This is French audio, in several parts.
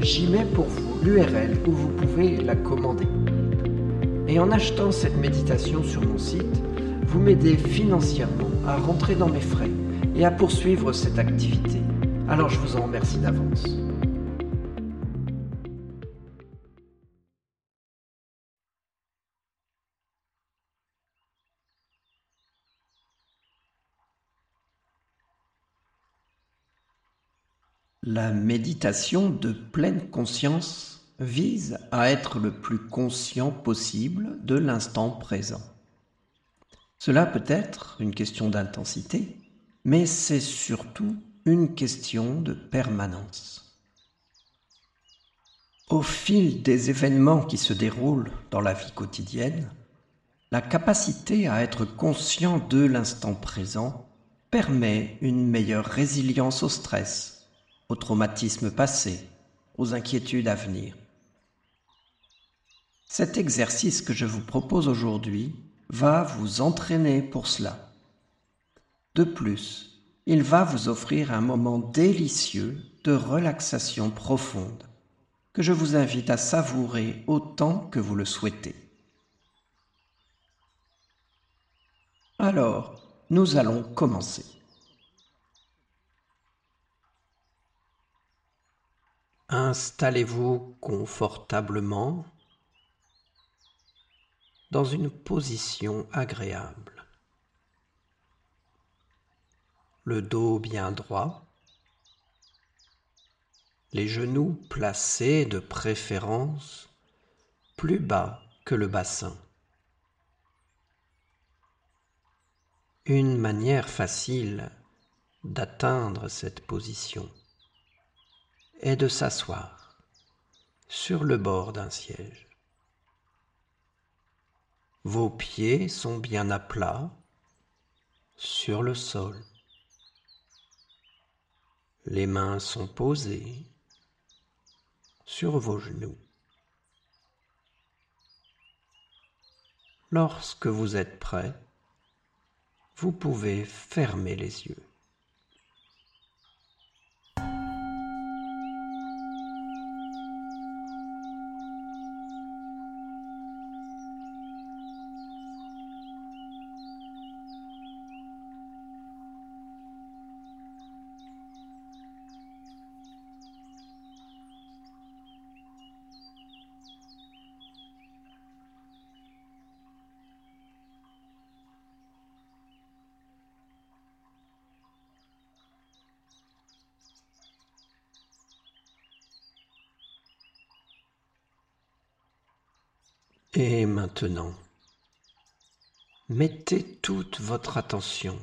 j'y mets pour vous l'URL où vous pouvez la commander. Et en achetant cette méditation sur mon site, vous m'aidez financièrement à rentrer dans mes frais et à poursuivre cette activité. Alors je vous en remercie d'avance. La méditation de pleine conscience vise à être le plus conscient possible de l'instant présent. Cela peut être une question d'intensité, mais c'est surtout une question de permanence. Au fil des événements qui se déroulent dans la vie quotidienne, la capacité à être conscient de l'instant présent permet une meilleure résilience au stress, aux traumatismes passés, aux inquiétudes à venir. Cet exercice que je vous propose aujourd'hui va vous entraîner pour cela. De plus, il va vous offrir un moment délicieux de relaxation profonde que je vous invite à savourer autant que vous le souhaitez. Alors, nous allons commencer. Installez-vous confortablement dans une position agréable. Le dos bien droit, les genoux placés de préférence plus bas que le bassin. Une manière facile d'atteindre cette position est de s'asseoir sur le bord d'un siège. Vos pieds sont bien à plat sur le sol. Les mains sont posées sur vos genoux. Lorsque vous êtes prêt, vous pouvez fermer les yeux. Et maintenant, mettez toute votre attention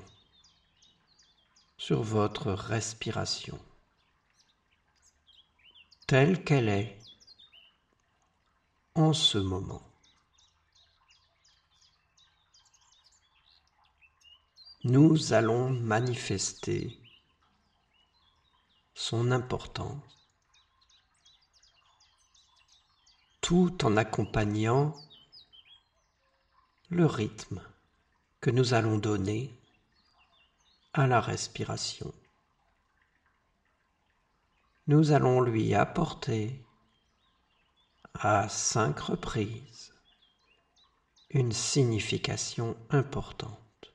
sur votre respiration, telle qu'elle est en ce moment. Nous allons manifester son importance tout en accompagnant le rythme que nous allons donner à la respiration. Nous allons lui apporter à cinq reprises une signification importante.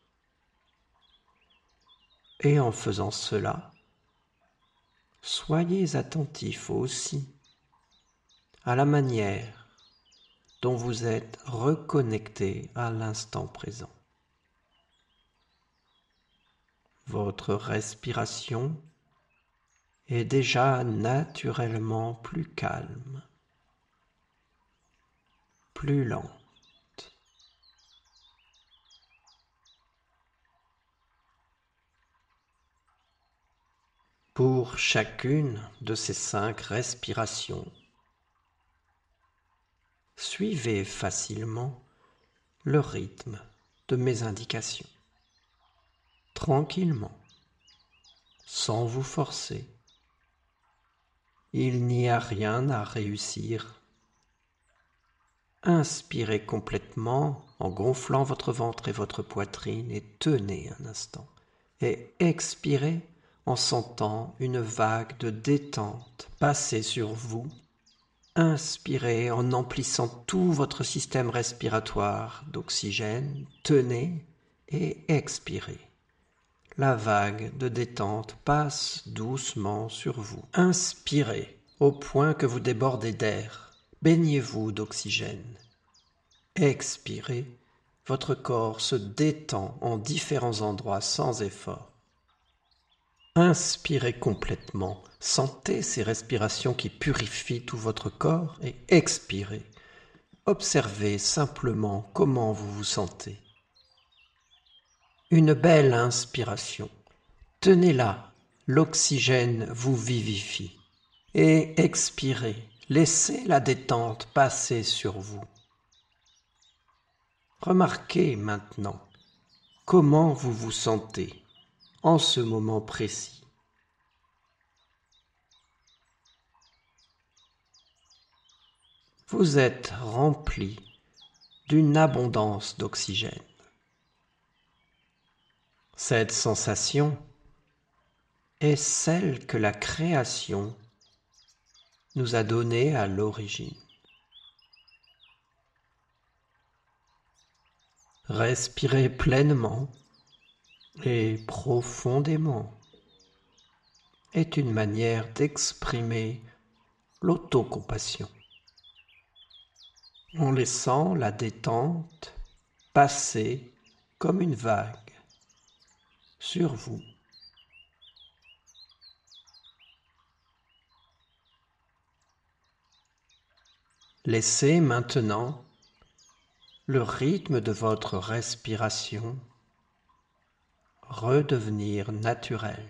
Et en faisant cela, soyez attentifs aussi à la manière dont vous êtes reconnecté à l'instant présent. Votre respiration est déjà naturellement plus calme, plus lente. Pour chacune de ces cinq respirations, suivez facilement le rythme de mes indications, tranquillement, sans vous forcer. Il n'y a rien à réussir. Inspirez complètement en gonflant votre ventre et votre poitrine et tenez un instant. Et expirez en sentant une vague de détente passer sur vous Inspirez en emplissant tout votre système respiratoire d'oxygène, tenez et expirez. La vague de détente passe doucement sur vous. Inspirez au point que vous débordez d'air. Baignez-vous d'oxygène. Expirez, votre corps se détend en différents endroits sans effort. Inspirez complètement, sentez ces respirations qui purifient tout votre corps et expirez. Observez simplement comment vous vous sentez. Une belle inspiration. Tenez-la, l'oxygène vous vivifie. Et expirez, laissez la détente passer sur vous. Remarquez maintenant comment vous vous sentez en ce moment précis. Vous êtes rempli d'une abondance d'oxygène. Cette sensation est celle que la création nous a donnée à l'origine. Respirez pleinement et profondément est une manière d'exprimer l'autocompassion en laissant la détente passer comme une vague sur vous. Laissez maintenant le rythme de votre respiration redevenir naturel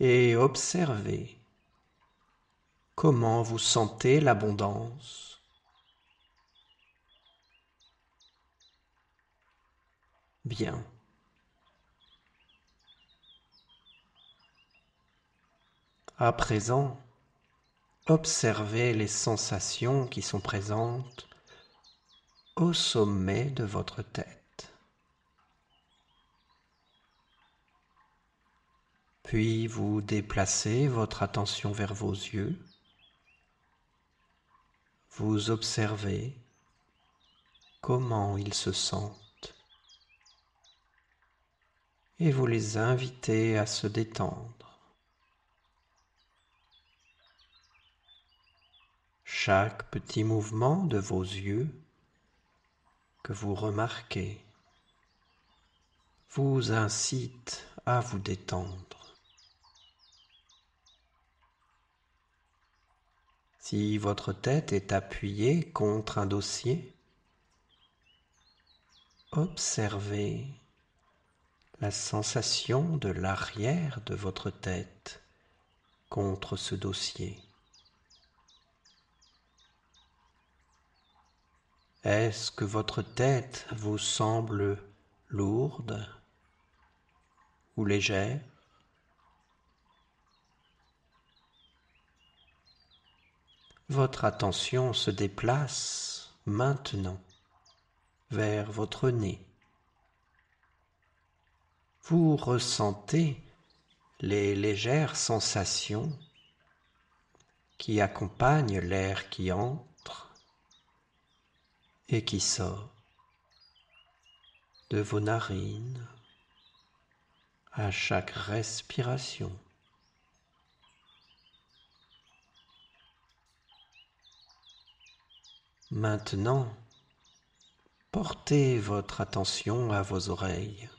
et observez comment vous sentez l'abondance. Bien. À présent, observez les sensations qui sont présentes au sommet de votre tête. Puis vous déplacez votre attention vers vos yeux. Vous observez comment ils se sentent et vous les invitez à se détendre. Chaque petit mouvement de vos yeux que vous remarquez vous incite à vous détendre. Si votre tête est appuyée contre un dossier, observez la sensation de l'arrière de votre tête contre ce dossier. Est-ce que votre tête vous semble lourde ou légère? Votre attention se déplace maintenant vers votre nez. Vous ressentez les légères sensations qui accompagnent l'air qui entre et qui sort de vos narines à chaque respiration. Maintenant, portez votre attention à vos oreilles.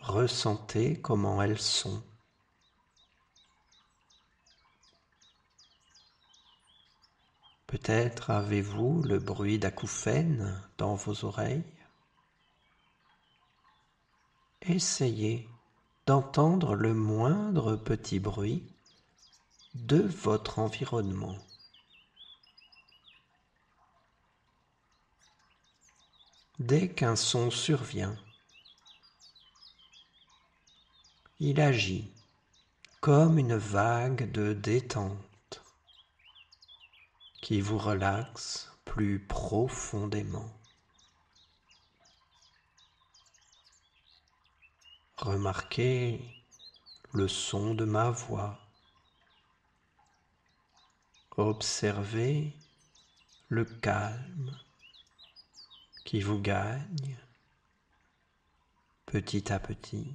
Ressentez comment elles sont. Peut-être avez-vous le bruit d'acouphènes dans vos oreilles. Essayez d'entendre le moindre petit bruit de votre environnement. Dès qu'un son survient, il agit comme une vague de détente qui vous relaxe plus profondément. Remarquez le son de ma voix. Observez le calme qui vous gagne petit à petit.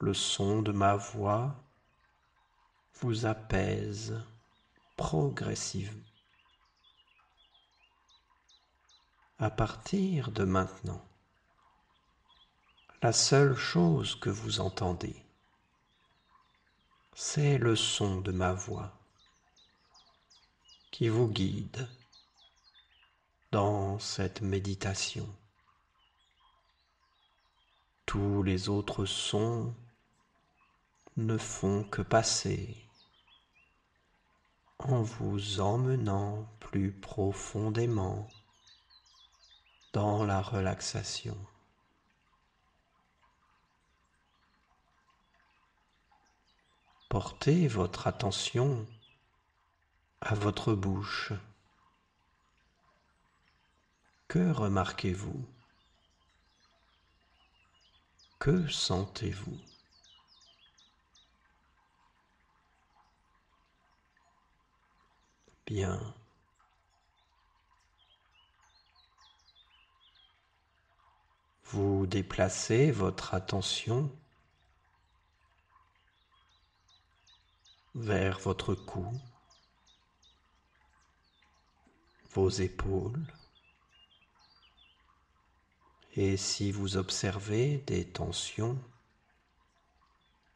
Le son de ma voix vous apaise progressivement. À partir de maintenant, la seule chose que vous entendez, c'est le son de ma voix qui vous guide dans cette méditation. Tous les autres sons ne font que passer en vous emmenant plus profondément dans la relaxation. Portez votre attention à votre bouche. Que remarquez-vous? Que sentez-vous? Bien. Vous déplacez votre attention vers votre cou, vos épaules, et si vous observez des tensions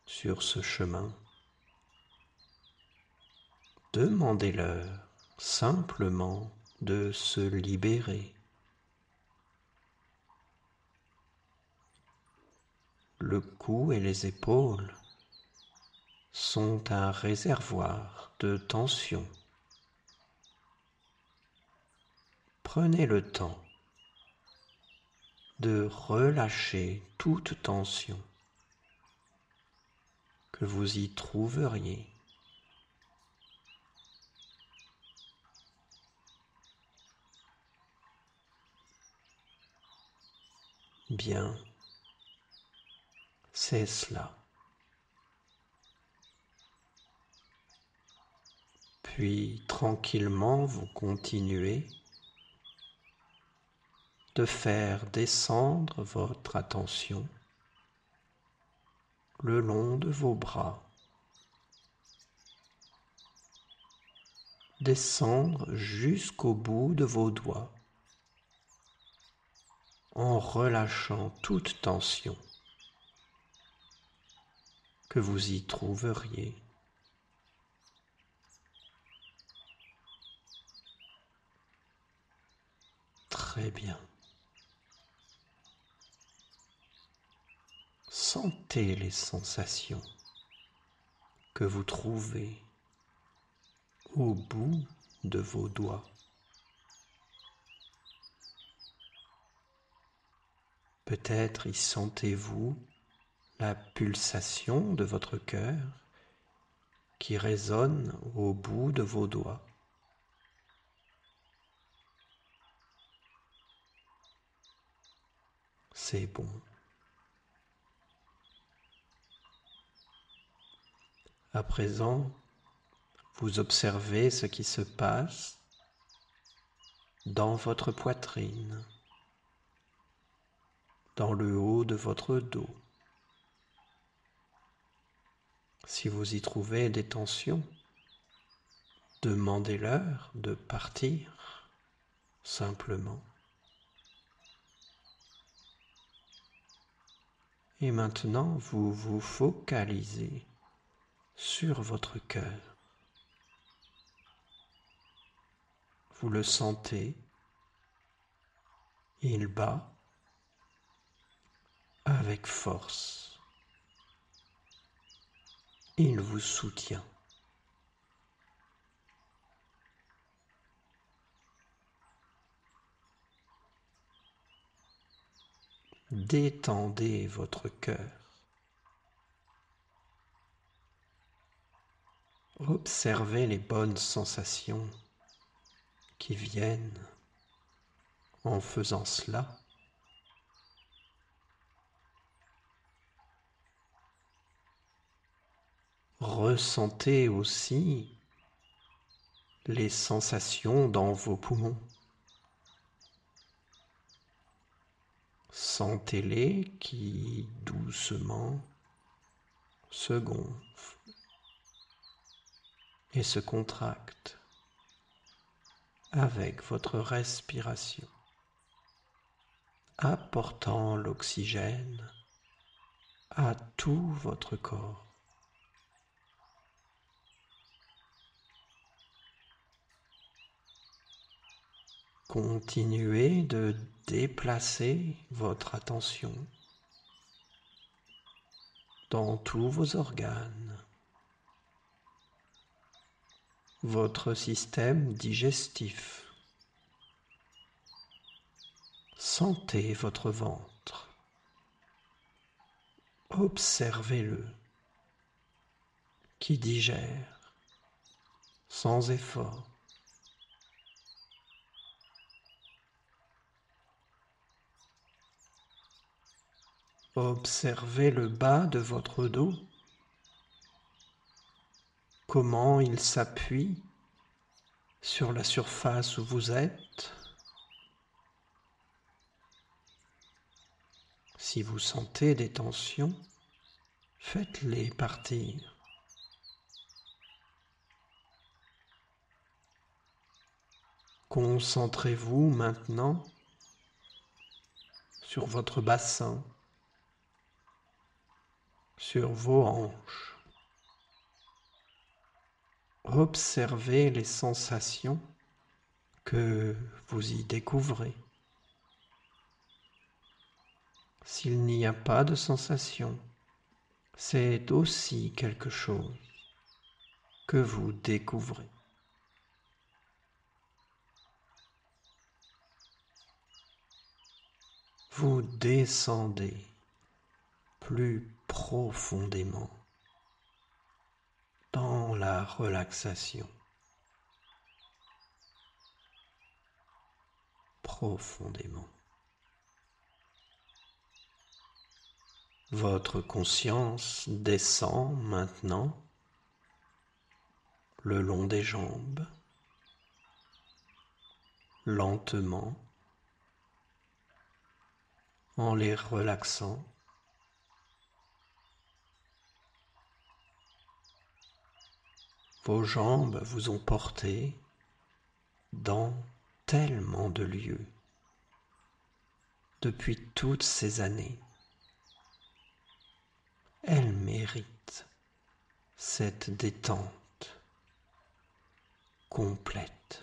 sur ce chemin, demandez-leur simplement de se libérer. Le cou et les épaules sont un réservoir de tension. Prenez le temps de relâcher toute tension que vous y trouveriez. Bien, c'est cela. Puis tranquillement vous continuez de faire descendre votre attention le long de vos bras. Descendre jusqu'au bout de vos doigts en relâchant toute tension que vous y trouveriez. Très bien. Sentez les sensations que vous trouvez au bout de vos doigts. Peut-être y sentez-vous la pulsation de votre cœur qui résonne au bout de vos doigts. C'est bon. À présent, vous observez ce qui se passe dans votre poitrine, dans le haut de votre dos. Si vous y trouvez des tensions, demandez-leur de partir simplement. Et maintenant, vous vous focalisez sur votre cœur. Vous le sentez, il bat avec force. Il vous soutient. Détendez votre cœur. Observez les bonnes sensations qui viennent en faisant cela. Ressentez aussi les sensations dans vos poumons. Sentez-les qui doucement se gonflent et se contracte avec votre respiration, apportant l'oxygène à tout votre corps. Continuez de déplacer votre attention dans tous vos organes votre système digestif. Sentez votre ventre. Observez-le qui digère sans effort. Observez le bas de votre dos comment il s'appuie sur la surface où vous êtes? Si vous sentez des tensions, faites-les partir. Concentrez-vous maintenant sur votre bassin, sur vos hanches. Observez les sensations que vous y découvrez. S'il n'y a pas de sensation, c'est aussi quelque chose que vous découvrez. Vous descendez plus profondément la relaxation profondément. Votre conscience descend maintenant le long des jambes, lentement, en les relaxant Vos jambes vous ont porté dans tellement de lieux depuis toutes ces années. Elles méritent cette détente complète.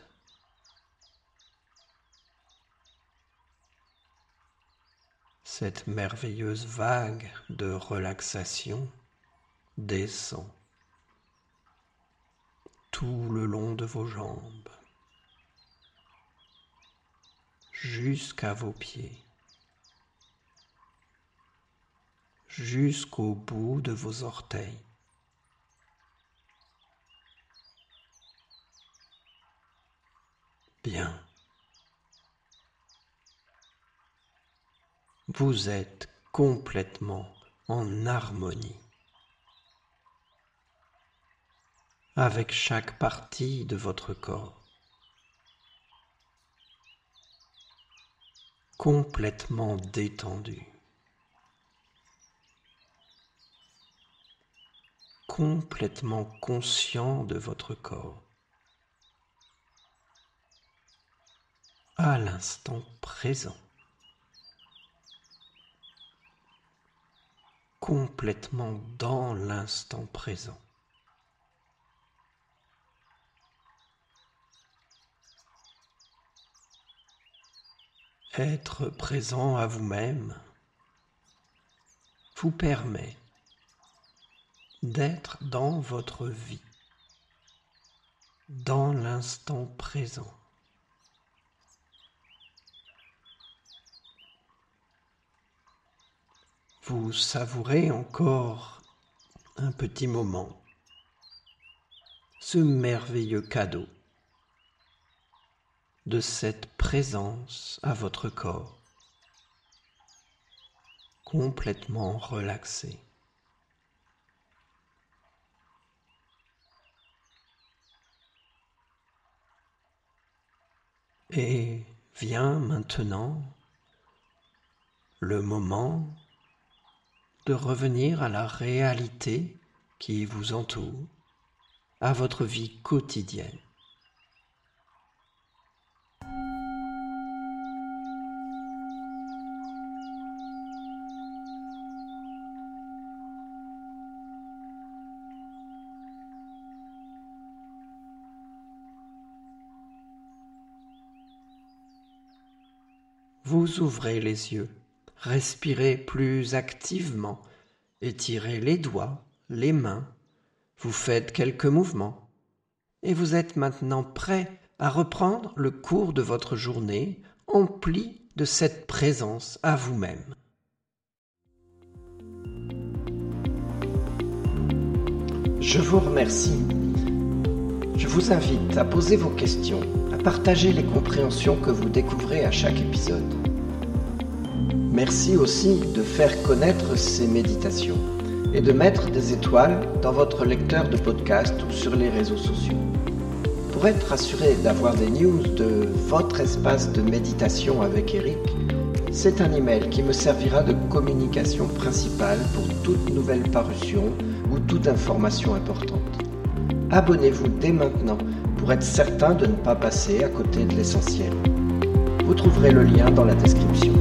Cette merveilleuse vague de relaxation descend tout le long de vos jambes jusqu'à vos pieds, jusqu'au bout de vos orteils. Bien. Vous êtes complètement en harmonie. Avec chaque partie de votre corps. Complètement détendu. Complètement conscient de votre corps. À l'instant présent. complètement dans l'instant présent. Être présent à vous-même vous permet d'être dans votre vie, dans l'instant présent. vous savourez encore un petit moment ce merveilleux cadeau de cette présence à votre corps, complètement relaxé. Et vient maintenant le moment de revenir à la réalité qui vous entoure, à votre vie quotidienne. Vous ouvrez les yeux respirez plus activement, étirez les doigts, les mains, vous faites quelques mouvements, et vous êtes maintenant prêt à reprendre le cours de votre journée empli de cette présence à vous-même. Je vous remercie. Je vous invite à poser vos questions, à partager les compréhensions que vous découvrez à chaque épisode. Merci aussi de faire connaître ces méditations et de mettre des étoiles dans votre lecteur de podcast ou sur les réseaux sociaux. Pour être assuré d'avoir des news de votre espace de méditation avec Eric, c'est un email qui me servira de communication principale pour toute nouvelle parution ou toute information importante. Abonnez-vous dès maintenant pour être certain de ne pas passer à côté de l'essentiel. Vous trouverez le lien dans la description.